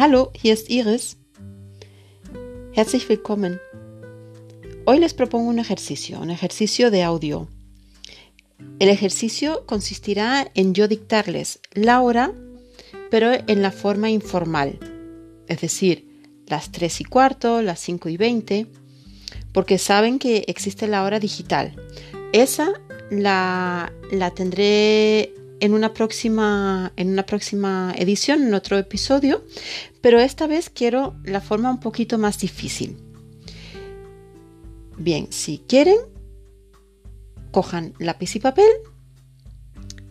Hallo, hier ist Iris. Herzlich willkommen. Hoy les propongo un ejercicio, un ejercicio de audio. El ejercicio consistirá en yo dictarles la hora, pero en la forma informal, es decir, las 3 y cuarto, las 5 y 20, porque saben que existe la hora digital. Esa la, la tendré en una, próxima, en una próxima edición, en otro episodio, pero esta vez quiero la forma un poquito más difícil. Bien, si quieren, cojan lápiz y papel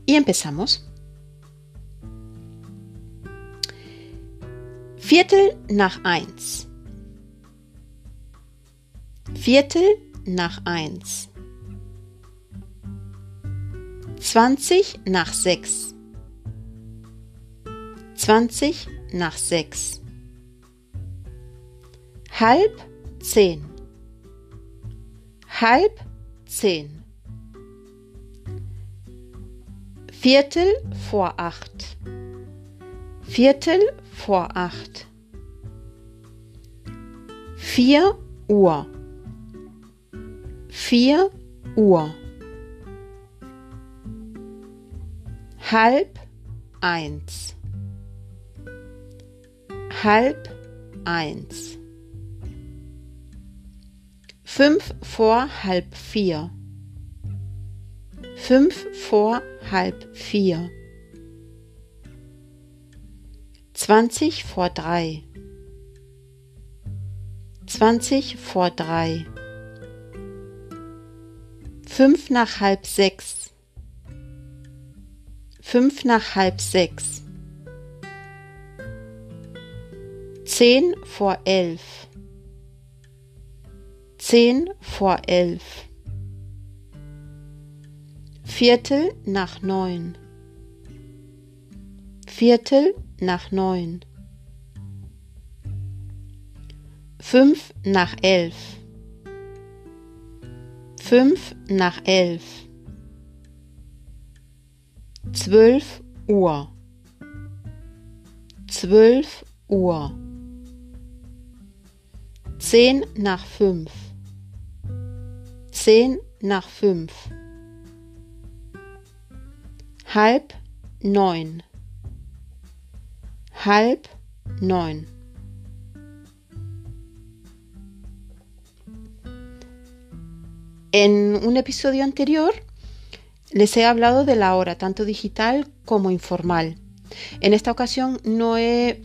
y empezamos. Viertel nach eins. Viertel nach eins. 20 nach 6. 20 nach 6. Halb 10. Halb 10. Viertel vor 8. Viertel vor 8. 4 Uhr. 4 Uhr. Halb eins, halb eins, fünf vor halb vier, fünf vor halb vier, zwanzig vor drei, zwanzig vor drei, fünf nach halb sechs, fünf nach halb sechs, zehn vor elf, zehn vor elf, Viertel nach neun, Viertel nach neun, fünf nach elf, fünf nach elf zwölf Uhr, zwölf Uhr, zehn nach fünf, zehn nach fünf, halb neun, halb neun. En un episodio anterior Les he hablado de la hora, tanto digital como informal. En esta ocasión no he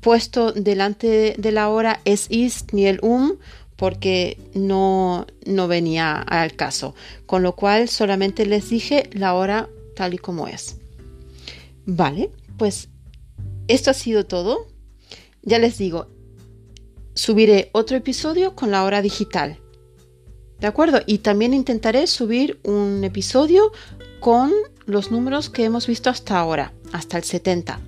puesto delante de la hora es ist ni el um porque no, no venía al caso. Con lo cual solamente les dije la hora tal y como es. Vale, pues esto ha sido todo. Ya les digo, subiré otro episodio con la hora digital. ¿De acuerdo? Y también intentaré subir un episodio con los números que hemos visto hasta ahora, hasta el 70.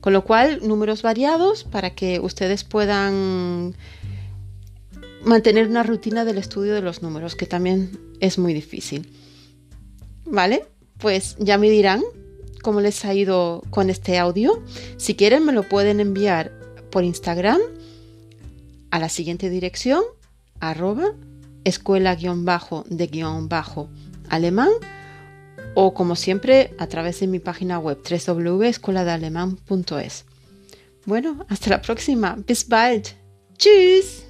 Con lo cual, números variados para que ustedes puedan mantener una rutina del estudio de los números, que también es muy difícil. ¿Vale? Pues ya me dirán cómo les ha ido con este audio. Si quieren, me lo pueden enviar por Instagram a la siguiente dirección, arroba escuela-de-alemán o como siempre a través de mi página web www.escueladealemán.es. Bueno, hasta la próxima. Bis bald. Tschüss.